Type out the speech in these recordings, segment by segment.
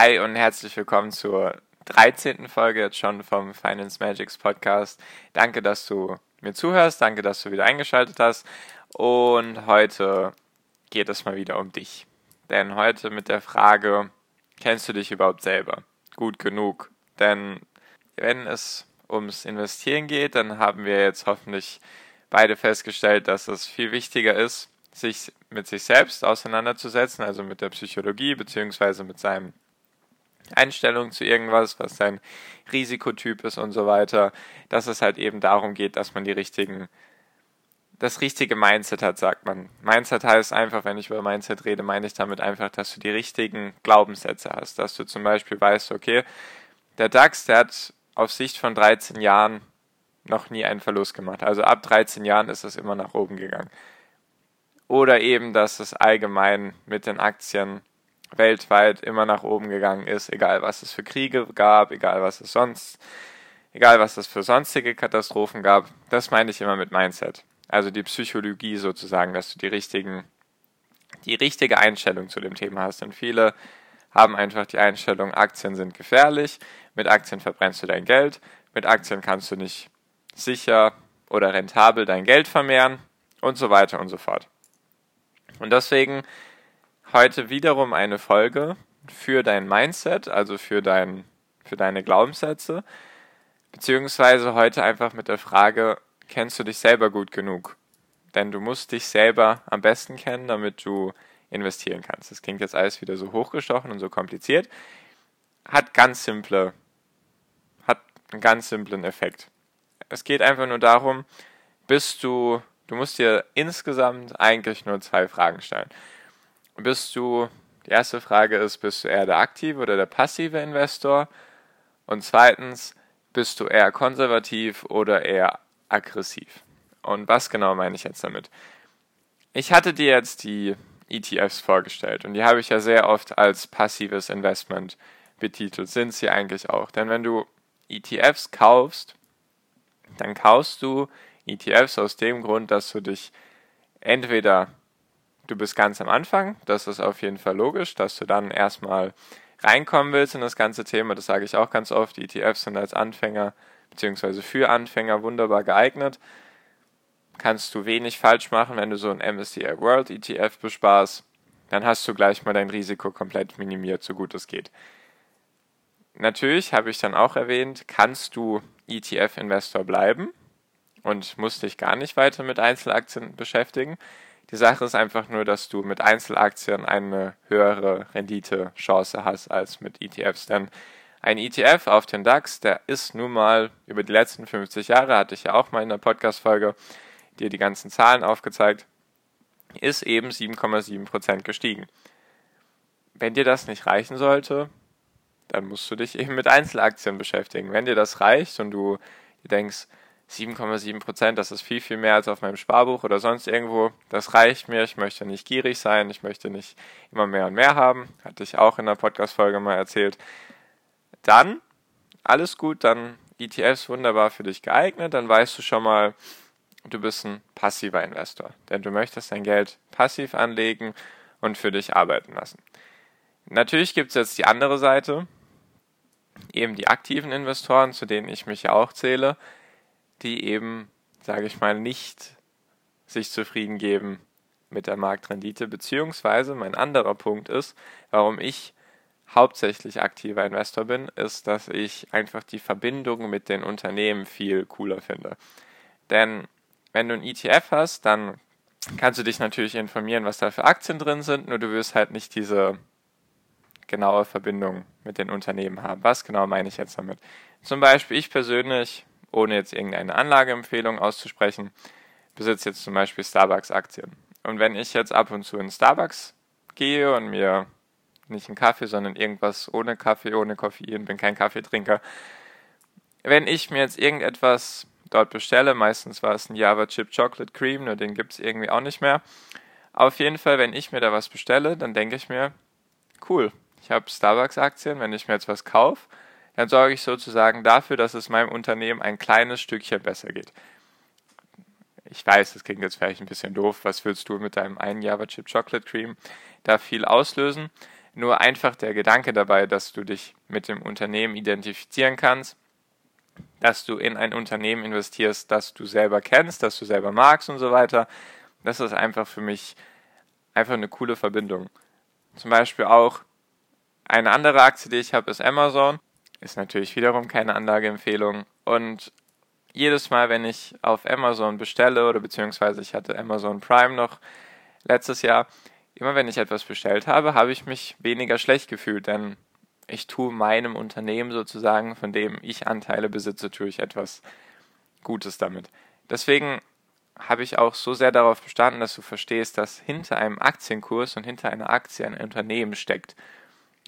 Hi und herzlich willkommen zur 13. Folge jetzt schon vom Finance Magics Podcast. Danke, dass du mir zuhörst, danke, dass du wieder eingeschaltet hast. Und heute geht es mal wieder um dich. Denn heute mit der Frage, kennst du dich überhaupt selber gut genug? Denn wenn es ums Investieren geht, dann haben wir jetzt hoffentlich beide festgestellt, dass es viel wichtiger ist, sich mit sich selbst auseinanderzusetzen, also mit der Psychologie beziehungsweise mit seinem Einstellung zu irgendwas, was sein Risikotyp ist und so weiter, dass es halt eben darum geht, dass man die richtigen, das richtige Mindset hat, sagt man. Mindset heißt einfach, wenn ich über Mindset rede, meine ich damit einfach, dass du die richtigen Glaubenssätze hast, dass du zum Beispiel weißt, okay, der DAX, der hat auf Sicht von 13 Jahren noch nie einen Verlust gemacht. Also ab 13 Jahren ist es immer nach oben gegangen. Oder eben, dass es allgemein mit den Aktien weltweit immer nach oben gegangen ist, egal was es für Kriege gab, egal was es sonst, egal was es für sonstige Katastrophen gab. Das meine ich immer mit Mindset. Also die Psychologie sozusagen, dass du die richtigen, die richtige Einstellung zu dem Thema hast. Und viele haben einfach die Einstellung, Aktien sind gefährlich, mit Aktien verbrennst du dein Geld, mit Aktien kannst du nicht sicher oder rentabel dein Geld vermehren und so weiter und so fort. Und deswegen heute wiederum eine Folge für dein Mindset, also für, dein, für deine Glaubenssätze, beziehungsweise heute einfach mit der Frage, kennst du dich selber gut genug? Denn du musst dich selber am besten kennen, damit du investieren kannst. Das klingt jetzt alles wieder so hochgestochen und so kompliziert. Hat ganz simple, hat einen ganz simplen Effekt. Es geht einfach nur darum, bist du, du musst dir insgesamt eigentlich nur zwei Fragen stellen bist du, die erste Frage ist, bist du eher der aktive oder der passive Investor? Und zweitens, bist du eher konservativ oder eher aggressiv? Und was genau meine ich jetzt damit? Ich hatte dir jetzt die ETFs vorgestellt und die habe ich ja sehr oft als passives Investment betitelt. Sind sie eigentlich auch. Denn wenn du ETFs kaufst, dann kaufst du ETFs aus dem Grund, dass du dich entweder du bist ganz am Anfang, das ist auf jeden Fall logisch, dass du dann erstmal reinkommen willst in das ganze Thema, das sage ich auch ganz oft, die ETFs sind als Anfänger bzw. für Anfänger wunderbar geeignet. Kannst du wenig falsch machen, wenn du so ein MSCI World ETF besparst, dann hast du gleich mal dein Risiko komplett minimiert, so gut es geht. Natürlich habe ich dann auch erwähnt, kannst du ETF-Investor bleiben und musst dich gar nicht weiter mit Einzelaktien beschäftigen. Die Sache ist einfach nur, dass du mit Einzelaktien eine höhere Renditechance hast als mit ETFs. Denn ein ETF auf den DAX, der ist nun mal über die letzten 50 Jahre, hatte ich ja auch mal in der Podcast-Folge dir die ganzen Zahlen aufgezeigt, ist eben 7,7% gestiegen. Wenn dir das nicht reichen sollte, dann musst du dich eben mit Einzelaktien beschäftigen. Wenn dir das reicht und du denkst, 7,7 Prozent, das ist viel, viel mehr als auf meinem Sparbuch oder sonst irgendwo. Das reicht mir. Ich möchte nicht gierig sein. Ich möchte nicht immer mehr und mehr haben. Hatte ich auch in der Podcast-Folge mal erzählt. Dann, alles gut, dann ETFs wunderbar für dich geeignet. Dann weißt du schon mal, du bist ein passiver Investor. Denn du möchtest dein Geld passiv anlegen und für dich arbeiten lassen. Natürlich gibt es jetzt die andere Seite, eben die aktiven Investoren, zu denen ich mich ja auch zähle die eben, sage ich mal, nicht sich zufrieden geben mit der Marktrendite, beziehungsweise mein anderer Punkt ist, warum ich hauptsächlich aktiver Investor bin, ist, dass ich einfach die Verbindung mit den Unternehmen viel cooler finde. Denn wenn du ein ETF hast, dann kannst du dich natürlich informieren, was da für Aktien drin sind, nur du wirst halt nicht diese genaue Verbindung mit den Unternehmen haben. Was genau meine ich jetzt damit? Zum Beispiel ich persönlich ohne jetzt irgendeine Anlageempfehlung auszusprechen, besitze jetzt zum Beispiel Starbucks-Aktien. Und wenn ich jetzt ab und zu in Starbucks gehe und mir nicht einen Kaffee, sondern irgendwas ohne Kaffee, ohne Koffein, bin kein Kaffeetrinker. Wenn ich mir jetzt irgendetwas dort bestelle, meistens war es ein Java Chip Chocolate Cream, nur den gibt es irgendwie auch nicht mehr. Auf jeden Fall, wenn ich mir da was bestelle, dann denke ich mir, cool, ich habe Starbucks-Aktien, wenn ich mir jetzt was kaufe, dann sorge ich sozusagen dafür, dass es meinem Unternehmen ein kleines Stückchen besser geht. Ich weiß, das klingt jetzt vielleicht ein bisschen doof. Was willst du mit deinem einen Java Chip Chocolate Cream da viel auslösen? Nur einfach der Gedanke dabei, dass du dich mit dem Unternehmen identifizieren kannst, dass du in ein Unternehmen investierst, das du selber kennst, das du selber magst und so weiter. Das ist einfach für mich einfach eine coole Verbindung. Zum Beispiel auch eine andere Aktie, die ich habe, ist Amazon. Ist natürlich wiederum keine Anlageempfehlung. Und jedes Mal, wenn ich auf Amazon bestelle oder beziehungsweise ich hatte Amazon Prime noch letztes Jahr, immer wenn ich etwas bestellt habe, habe ich mich weniger schlecht gefühlt, denn ich tue meinem Unternehmen sozusagen, von dem ich Anteile besitze, tue ich etwas Gutes damit. Deswegen habe ich auch so sehr darauf bestanden, dass du verstehst, dass hinter einem Aktienkurs und hinter einer Aktie ein Unternehmen steckt.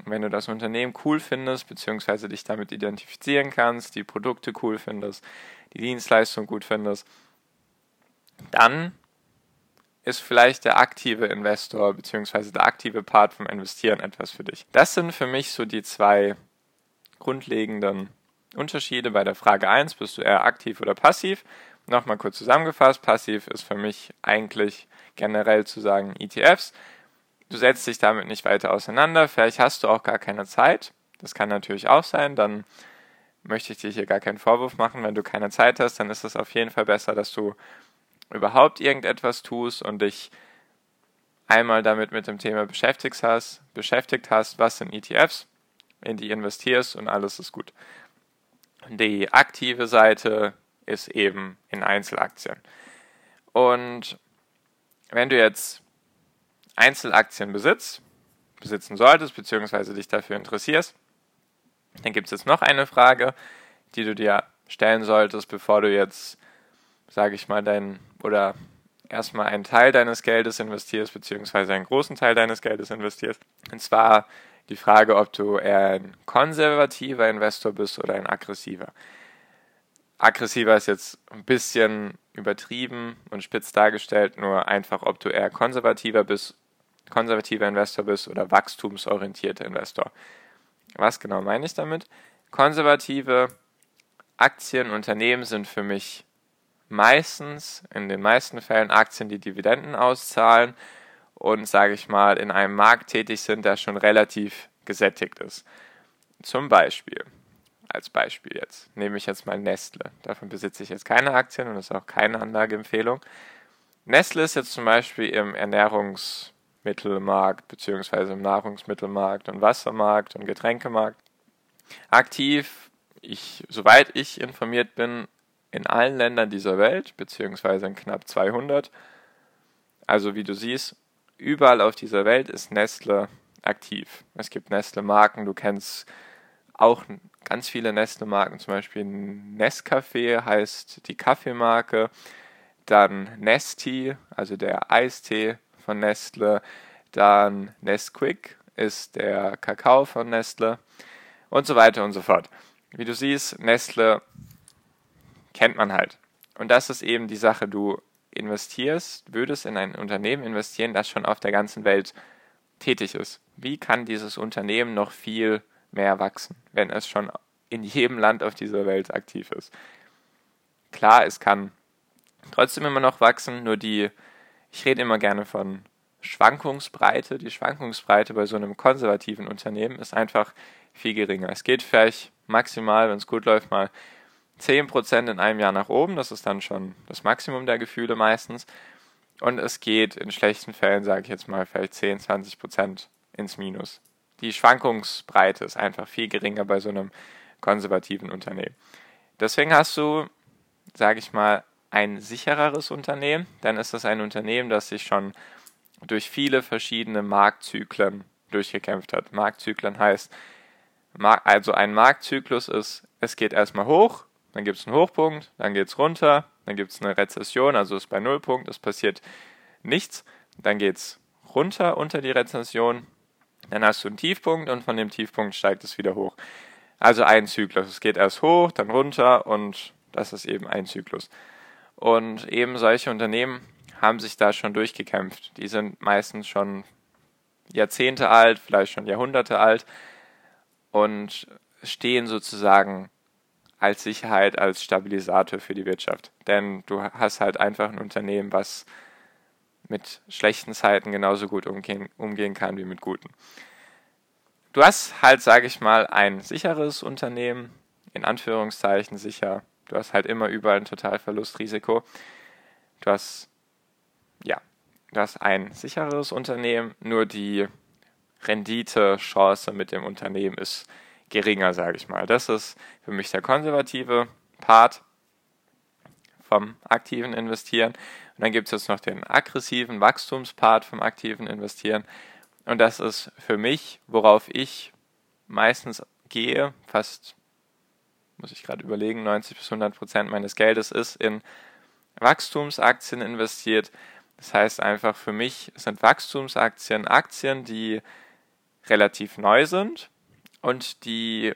Wenn du das Unternehmen cool findest, beziehungsweise dich damit identifizieren kannst, die Produkte cool findest, die Dienstleistung gut findest, dann ist vielleicht der aktive Investor beziehungsweise der aktive Part vom Investieren etwas für dich. Das sind für mich so die zwei grundlegenden Unterschiede bei der Frage 1, bist du eher aktiv oder passiv? Nochmal kurz zusammengefasst, passiv ist für mich eigentlich generell zu sagen ETFs. Du setzt dich damit nicht weiter auseinander, vielleicht hast du auch gar keine Zeit. Das kann natürlich auch sein, dann möchte ich dir hier gar keinen Vorwurf machen. Wenn du keine Zeit hast, dann ist es auf jeden Fall besser, dass du überhaupt irgendetwas tust und dich einmal damit mit dem Thema beschäftigt hast, beschäftigt hast, was sind ETFs, in die investierst und alles ist gut. Die aktive Seite ist eben in Einzelaktien. Und wenn du jetzt Einzelaktien besitzt, besitzen solltest, beziehungsweise dich dafür interessierst, dann gibt es jetzt noch eine Frage, die du dir stellen solltest, bevor du jetzt, sage ich mal, dein oder erstmal einen Teil deines Geldes investierst, beziehungsweise einen großen Teil deines Geldes investierst. Und zwar die Frage, ob du eher ein konservativer Investor bist oder ein aggressiver. Aggressiver ist jetzt ein bisschen übertrieben und spitz dargestellt, nur einfach, ob du eher konservativer bist, konservativer Investor bist oder wachstumsorientierter Investor. Was genau meine ich damit? Konservative Aktien, Unternehmen sind für mich meistens, in den meisten Fällen Aktien, die Dividenden auszahlen und, sage ich mal, in einem Markt tätig sind, der schon relativ gesättigt ist. Zum Beispiel, als Beispiel jetzt, nehme ich jetzt mal Nestle. Davon besitze ich jetzt keine Aktien und das ist auch keine Anlageempfehlung. Nestle ist jetzt zum Beispiel im Ernährungsmittelmarkt beziehungsweise im Nahrungsmittelmarkt und Wassermarkt und Getränkemarkt aktiv. Ich, soweit ich informiert bin, in allen Ländern dieser Welt, beziehungsweise in knapp 200. Also wie du siehst, überall auf dieser Welt ist Nestle aktiv. Es gibt Nestle-Marken, du kennst auch ganz viele Nestle-Marken, zum Beispiel Nescafé heißt die Kaffeemarke, dann Nesti, also der Eistee von Nestle, dann Nesquik ist der Kakao von Nestle und so weiter und so fort. Wie du siehst, Nestle kennt man halt. Und das ist eben die Sache, du investierst, würdest in ein Unternehmen investieren, das schon auf der ganzen Welt tätig ist. Wie kann dieses Unternehmen noch viel mehr wachsen, wenn es schon in jedem Land auf dieser Welt aktiv ist? Klar, es kann trotzdem immer noch wachsen, nur die, ich rede immer gerne von Schwankungsbreite. Die Schwankungsbreite bei so einem konservativen Unternehmen ist einfach viel geringer. Es geht vielleicht maximal, wenn es gut läuft, mal 10% in einem Jahr nach oben, das ist dann schon das Maximum der Gefühle meistens. Und es geht in schlechten Fällen, sage ich jetzt mal, vielleicht 10, 20% ins Minus. Die Schwankungsbreite ist einfach viel geringer bei so einem konservativen Unternehmen. Deswegen hast du, sage ich mal, ein sichereres Unternehmen, dann ist das ein Unternehmen, das sich schon durch viele verschiedene Marktzyklen durchgekämpft hat. Marktzyklen heißt, also ein Marktzyklus ist, es geht erstmal hoch, dann gibt es einen Hochpunkt, dann geht es runter, dann gibt es eine Rezession, also ist bei Nullpunkt, es passiert nichts, dann geht es runter unter die Rezession, Dann hast du einen Tiefpunkt und von dem Tiefpunkt steigt es wieder hoch. Also ein Zyklus. Es geht erst hoch, dann runter und das ist eben ein Zyklus. Und eben solche Unternehmen haben sich da schon durchgekämpft. Die sind meistens schon Jahrzehnte alt, vielleicht schon Jahrhunderte alt und stehen sozusagen als Sicherheit, als Stabilisator für die Wirtschaft. Denn du hast halt einfach ein Unternehmen, was mit schlechten Zeiten genauso gut umgehen, umgehen kann wie mit guten. Du hast halt, sage ich mal, ein sicheres Unternehmen, in Anführungszeichen sicher. Du hast halt immer überall ein Totalverlustrisiko. Du hast, ja, du hast ein sicheres Unternehmen, nur die Renditechance mit dem Unternehmen ist geringer, sage ich mal. Das ist für mich der konservative Part vom aktiven Investieren. Und dann gibt es jetzt noch den aggressiven Wachstumspart vom aktiven Investieren. Und das ist für mich, worauf ich meistens gehe, fast, muss ich gerade überlegen, 90 bis 100 Prozent meines Geldes ist in Wachstumsaktien investiert. Das heißt einfach für mich sind Wachstumsaktien Aktien, die relativ neu sind und die,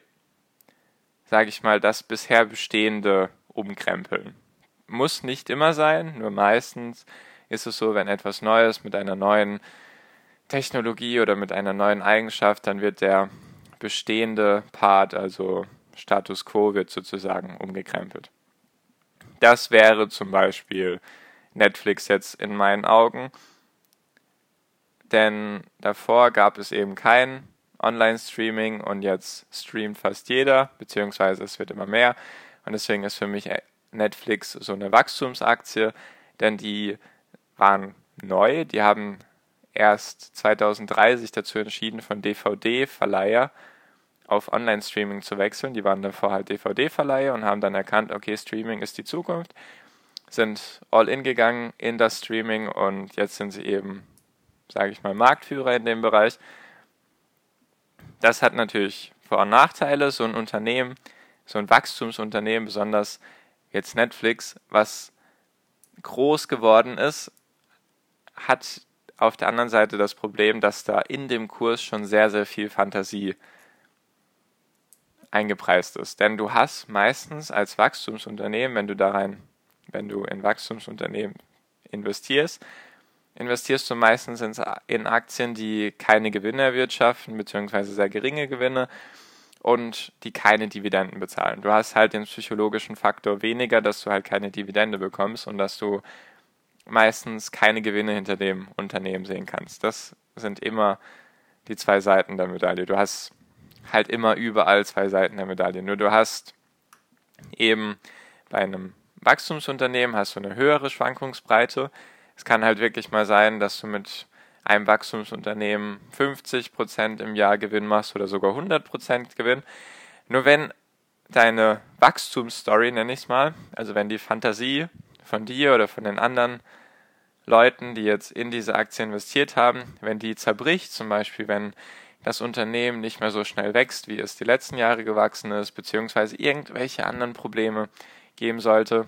sage ich mal, das bisher Bestehende umkrempeln muss nicht immer sein, nur meistens ist es so, wenn etwas Neues mit einer neuen Technologie oder mit einer neuen Eigenschaft, dann wird der bestehende Part, also Status quo, wird sozusagen umgekrempelt. Das wäre zum Beispiel Netflix jetzt in meinen Augen, denn davor gab es eben kein Online-Streaming und jetzt streamt fast jeder, beziehungsweise es wird immer mehr. Und deswegen ist für mich Netflix so eine Wachstumsaktie, denn die waren neu, die haben erst 2003 sich dazu entschieden, von DVD-Verleiher auf Online-Streaming zu wechseln. Die waren davor halt DVD-Verleiher und haben dann erkannt, okay, Streaming ist die Zukunft, sind all in gegangen in das Streaming und jetzt sind sie eben, sage ich mal, Marktführer in dem Bereich. Das hat natürlich Vor- und Nachteile. So ein Unternehmen, so ein Wachstumsunternehmen, besonders jetzt Netflix, was groß geworden ist, hat auf der anderen Seite das Problem, dass da in dem Kurs schon sehr, sehr viel Fantasie eingepreist ist. Denn du hast meistens als Wachstumsunternehmen, wenn du da rein, wenn du in Wachstumsunternehmen investierst, investierst du meistens in Aktien, die keine Gewinne erwirtschaften, beziehungsweise sehr geringe Gewinne und die keine Dividenden bezahlen. Du hast halt den psychologischen Faktor weniger, dass du halt keine Dividende bekommst und dass du meistens keine Gewinne hinter dem Unternehmen sehen kannst. Das sind immer die zwei Seiten der Medaille. Du hast halt immer überall zwei Seiten der Medaille. Nur du hast eben bei einem Wachstumsunternehmen hast du eine höhere Schwankungsbreite. Es kann halt wirklich mal sein, dass du mit einem Wachstumsunternehmen 50% im Jahr Gewinn machst oder sogar 100% Gewinn. Nur wenn deine Wachstumsstory, nenne ich es mal, also wenn die Fantasie von dir oder von den anderen Leuten, die jetzt in diese Aktie investiert haben, wenn die zerbricht, zum Beispiel wenn das Unternehmen nicht mehr so schnell wächst, wie es die letzten Jahre gewachsen ist, beziehungsweise irgendwelche anderen Probleme geben sollte,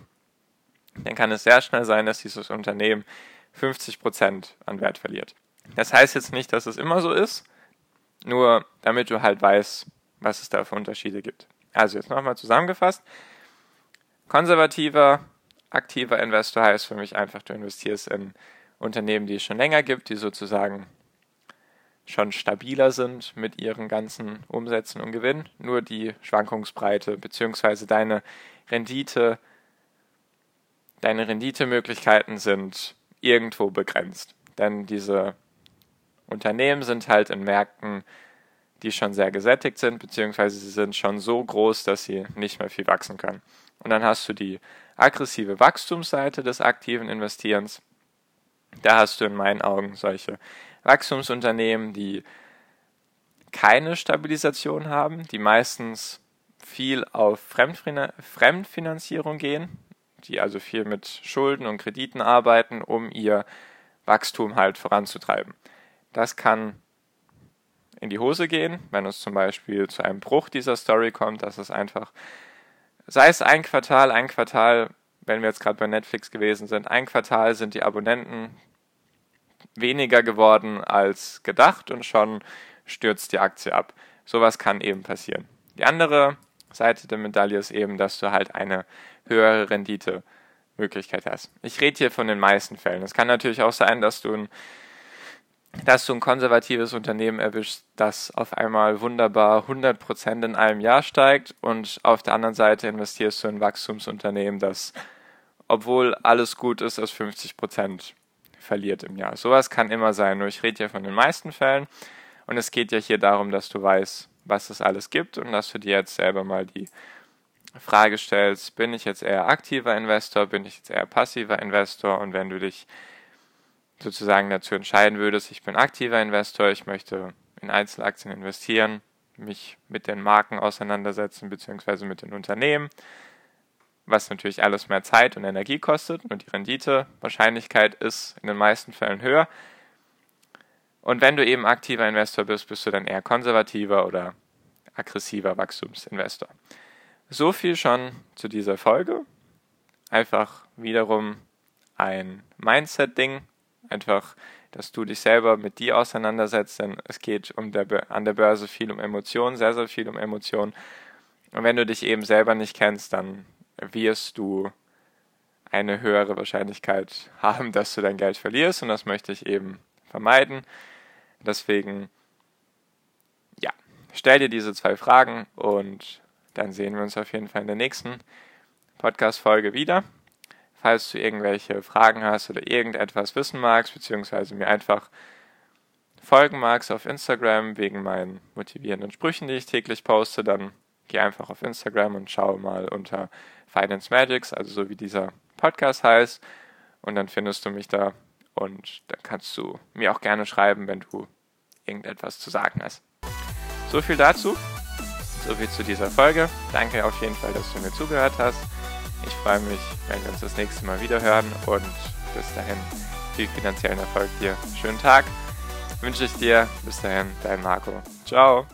dann kann es sehr schnell sein, dass dieses Unternehmen 50% an Wert verliert. Das heißt jetzt nicht, dass es immer so ist, nur damit du halt weißt, was es da für Unterschiede gibt. Also jetzt nochmal zusammengefasst. Konservativer, aktiver Investor heißt für mich einfach, du investierst in Unternehmen, die es schon länger gibt, die sozusagen schon stabiler sind mit ihren ganzen Umsätzen und Gewinnen. Nur die Schwankungsbreite bzw. deine Rendite, deine Renditemöglichkeiten sind irgendwo begrenzt. Denn diese Unternehmen sind halt in Märkten, die schon sehr gesättigt sind, beziehungsweise sie sind schon so groß, dass sie nicht mehr viel wachsen können. Und dann hast du die aggressive Wachstumsseite des aktiven Investierens. Da hast du in meinen Augen solche Wachstumsunternehmen, die keine Stabilisation haben, die meistens viel auf Fremdfinanzierung gehen, die also viel mit Schulden und Krediten arbeiten, um ihr Wachstum halt voranzutreiben. Das kann in die Hose gehen, wenn es zum Beispiel zu einem Bruch dieser Story kommt, dass es einfach, sei es ein Quartal, ein Quartal, wenn wir jetzt gerade bei Netflix gewesen sind, ein Quartal sind die Abonnenten weniger geworden als gedacht und schon stürzt die Aktie ab. Sowas kann eben passieren. Die andere Seite der Medaille ist eben, dass du halt eine höhere Rendite-Möglichkeit hast. Ich rede hier von den meisten Fällen. Es kann natürlich auch sein, dass du ein dass du ein konservatives Unternehmen erwischst, das auf einmal wunderbar 100% in einem Jahr steigt und auf der anderen Seite investierst du in ein Wachstumsunternehmen, das, obwohl alles gut ist, aus 50% verliert im Jahr. Sowas kann immer sein, nur ich rede ja von den meisten Fällen und es geht ja hier darum, dass du weißt, was es alles gibt und dass du dir jetzt selber mal die Frage stellst, bin ich jetzt eher aktiver Investor, bin ich jetzt eher passiver Investor und wenn du dich sozusagen dazu entscheiden würdest, ich bin aktiver Investor, ich möchte in Einzelaktien investieren, mich mit den Marken auseinandersetzen, beziehungsweise mit den Unternehmen, was natürlich alles mehr Zeit und Energie kostet und die Renditewahrscheinlichkeit ist in den meisten Fällen höher. Und wenn du eben aktiver Investor bist, bist du dann eher konservativer oder aggressiver Wachstumsinvestor. So viel schon zu dieser Folge. Einfach wiederum ein Mindset-Ding, Einfach, dass du dich selber mit dir auseinandersetzt, denn es geht um der, an der Börse viel um Emotionen, sehr, sehr viel um Emotionen. Und wenn du dich eben selber nicht kennst, dann wirst du eine höhere Wahrscheinlichkeit haben, dass du dein Geld verlierst und das möchte ich eben vermeiden. Deswegen, ja, stell dir diese zwei Fragen und dann sehen wir uns auf jeden Fall in der nächsten Podcast-Folge wieder. Falls du irgendwelche Fragen hast oder irgendetwas wissen magst, beziehungsweise mir einfach folgen magst auf Instagram wegen meinen motivierenden Sprüchen, die ich täglich poste, dann geh einfach auf Instagram und schau mal unter Finance Magics, also so wie dieser Podcast heißt. Und dann findest du mich da und dann kannst du mir auch gerne schreiben, wenn du irgendetwas zu sagen hast. So viel dazu. So viel zu dieser Folge. Danke auf jeden Fall, dass du mir zugehört hast. Ich freue mich, wenn wir uns das nächste Mal wieder hören und bis dahin viel finanziellen Erfolg dir. Schönen Tag wünsche ich dir. Bis dahin, dein Marco. Ciao.